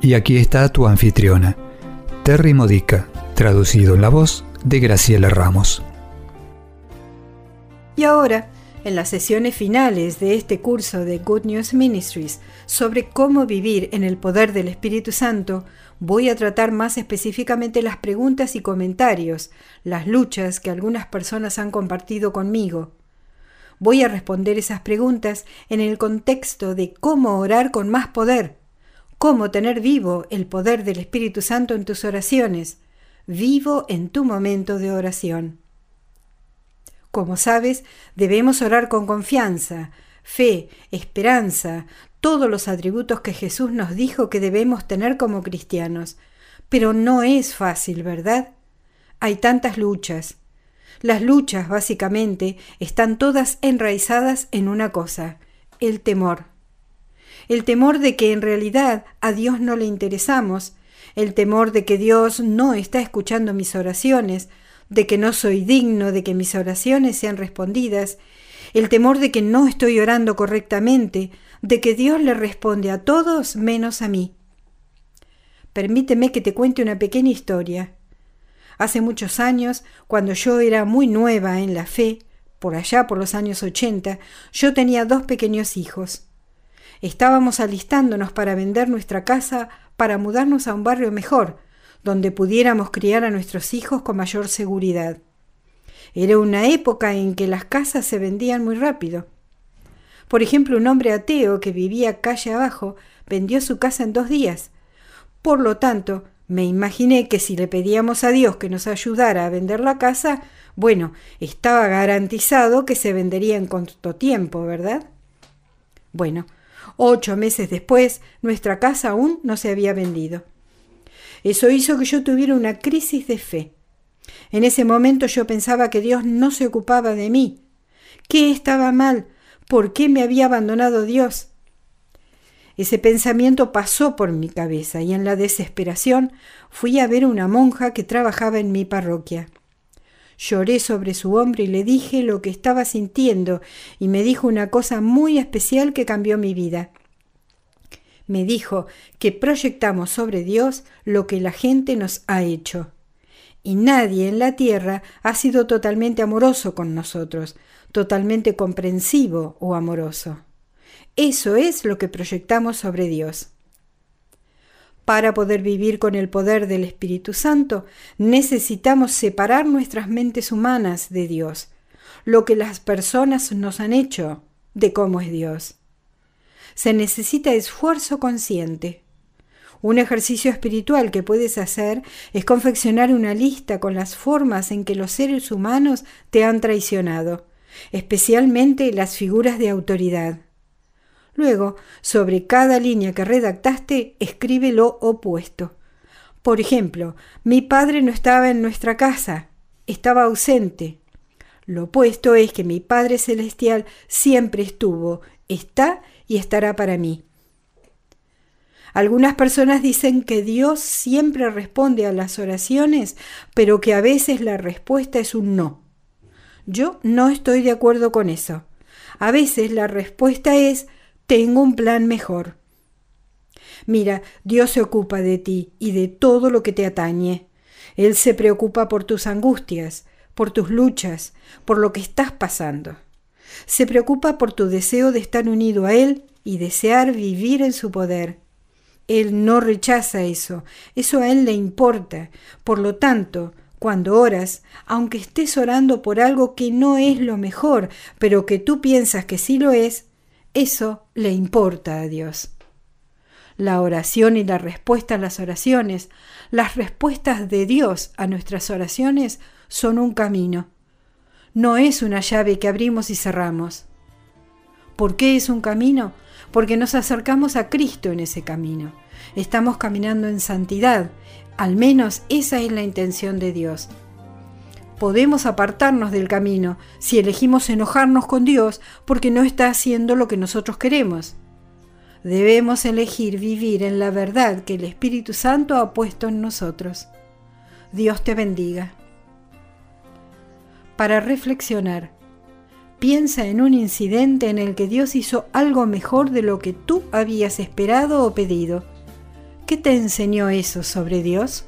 Y aquí está tu anfitriona, Terry Modica, traducido en la voz de Graciela Ramos. Y ahora, en las sesiones finales de este curso de Good News Ministries sobre cómo vivir en el poder del Espíritu Santo, voy a tratar más específicamente las preguntas y comentarios, las luchas que algunas personas han compartido conmigo. Voy a responder esas preguntas en el contexto de cómo orar con más poder, cómo tener vivo el poder del Espíritu Santo en tus oraciones, vivo en tu momento de oración. Como sabes, debemos orar con confianza, fe, esperanza, todos los atributos que Jesús nos dijo que debemos tener como cristianos. Pero no es fácil, ¿verdad? Hay tantas luchas. Las luchas, básicamente, están todas enraizadas en una cosa, el temor el temor de que en realidad a Dios no le interesamos, el temor de que Dios no está escuchando mis oraciones, de que no soy digno de que mis oraciones sean respondidas, el temor de que no estoy orando correctamente, de que Dios le responde a todos menos a mí. Permíteme que te cuente una pequeña historia. Hace muchos años, cuando yo era muy nueva en la fe, por allá por los años ochenta, yo tenía dos pequeños hijos. Estábamos alistándonos para vender nuestra casa para mudarnos a un barrio mejor, donde pudiéramos criar a nuestros hijos con mayor seguridad. Era una época en que las casas se vendían muy rápido. Por ejemplo, un hombre ateo que vivía calle abajo vendió su casa en dos días. Por lo tanto, me imaginé que si le pedíamos a Dios que nos ayudara a vender la casa, bueno, estaba garantizado que se vendería en corto tiempo, ¿verdad? Bueno, Ocho meses después, nuestra casa aún no se había vendido. Eso hizo que yo tuviera una crisis de fe. En ese momento yo pensaba que Dios no se ocupaba de mí. ¿Qué estaba mal? ¿Por qué me había abandonado Dios? Ese pensamiento pasó por mi cabeza y en la desesperación fui a ver a una monja que trabajaba en mi parroquia. Lloré sobre su hombro y le dije lo que estaba sintiendo y me dijo una cosa muy especial que cambió mi vida. Me dijo que proyectamos sobre Dios lo que la gente nos ha hecho. Y nadie en la tierra ha sido totalmente amoroso con nosotros, totalmente comprensivo o amoroso. Eso es lo que proyectamos sobre Dios. Para poder vivir con el poder del Espíritu Santo, necesitamos separar nuestras mentes humanas de Dios, lo que las personas nos han hecho de cómo es Dios. Se necesita esfuerzo consciente. Un ejercicio espiritual que puedes hacer es confeccionar una lista con las formas en que los seres humanos te han traicionado, especialmente las figuras de autoridad. Luego, sobre cada línea que redactaste, escribe lo opuesto. Por ejemplo, mi padre no estaba en nuestra casa, estaba ausente. Lo opuesto es que mi Padre Celestial siempre estuvo, está y estará para mí. Algunas personas dicen que Dios siempre responde a las oraciones, pero que a veces la respuesta es un no. Yo no estoy de acuerdo con eso. A veces la respuesta es tengo un plan mejor. Mira, Dios se ocupa de ti y de todo lo que te atañe. Él se preocupa por tus angustias, por tus luchas, por lo que estás pasando. Se preocupa por tu deseo de estar unido a Él y desear vivir en su poder. Él no rechaza eso, eso a Él le importa. Por lo tanto, cuando oras, aunque estés orando por algo que no es lo mejor, pero que tú piensas que sí lo es, eso le importa a Dios. La oración y la respuesta a las oraciones, las respuestas de Dios a nuestras oraciones son un camino. No es una llave que abrimos y cerramos. ¿Por qué es un camino? Porque nos acercamos a Cristo en ese camino. Estamos caminando en santidad. Al menos esa es la intención de Dios. Podemos apartarnos del camino si elegimos enojarnos con Dios porque no está haciendo lo que nosotros queremos. Debemos elegir vivir en la verdad que el Espíritu Santo ha puesto en nosotros. Dios te bendiga. Para reflexionar, Piensa en un incidente en el que Dios hizo algo mejor de lo que tú habías esperado o pedido. ¿Qué te enseñó eso sobre Dios?